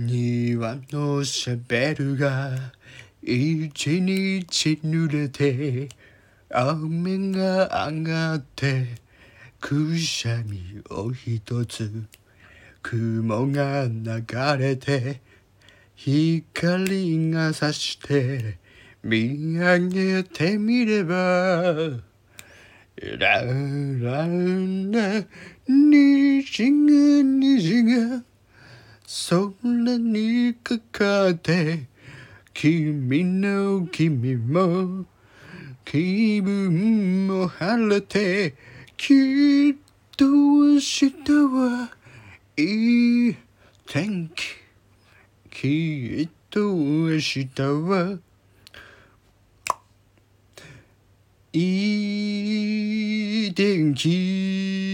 庭のシャベルが一日濡れて雨が上がってくしゃみを一つ雲が流れて光が差して見上げてみればラララ虹が空にかかって君の君も気分も晴れてきっと明日はいい天気。きっと明日はいい天気。